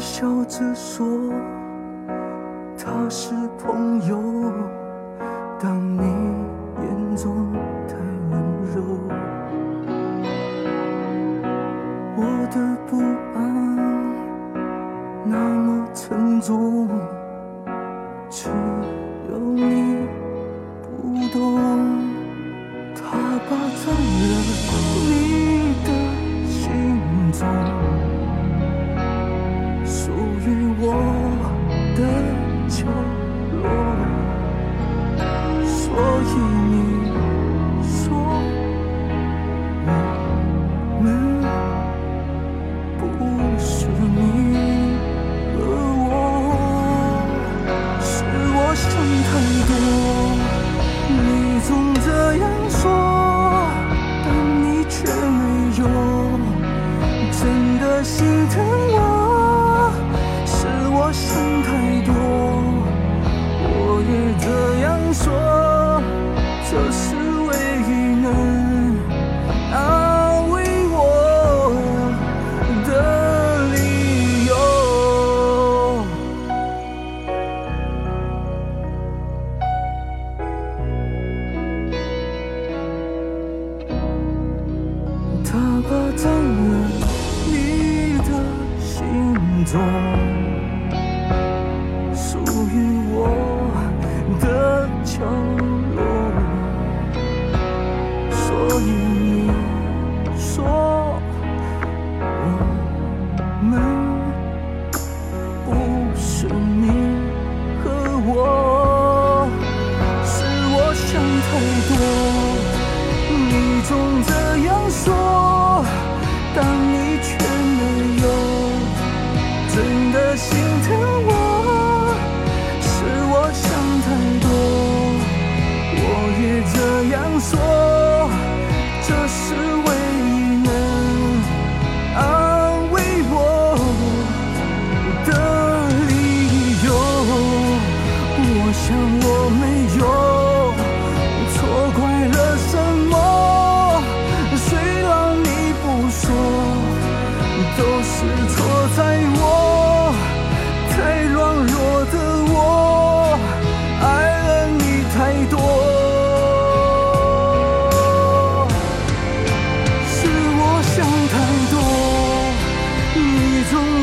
笑着说他是朋友，当你眼中太温柔，我的不安那么沉重，只有你不懂，他霸占了你的心中。所以你说我们不是你和我是我想太多你总这样说但你却没有真的心疼我是我想太多中。属于我的角落，所以你说我们不是你和我，是我想太多，你总这样说，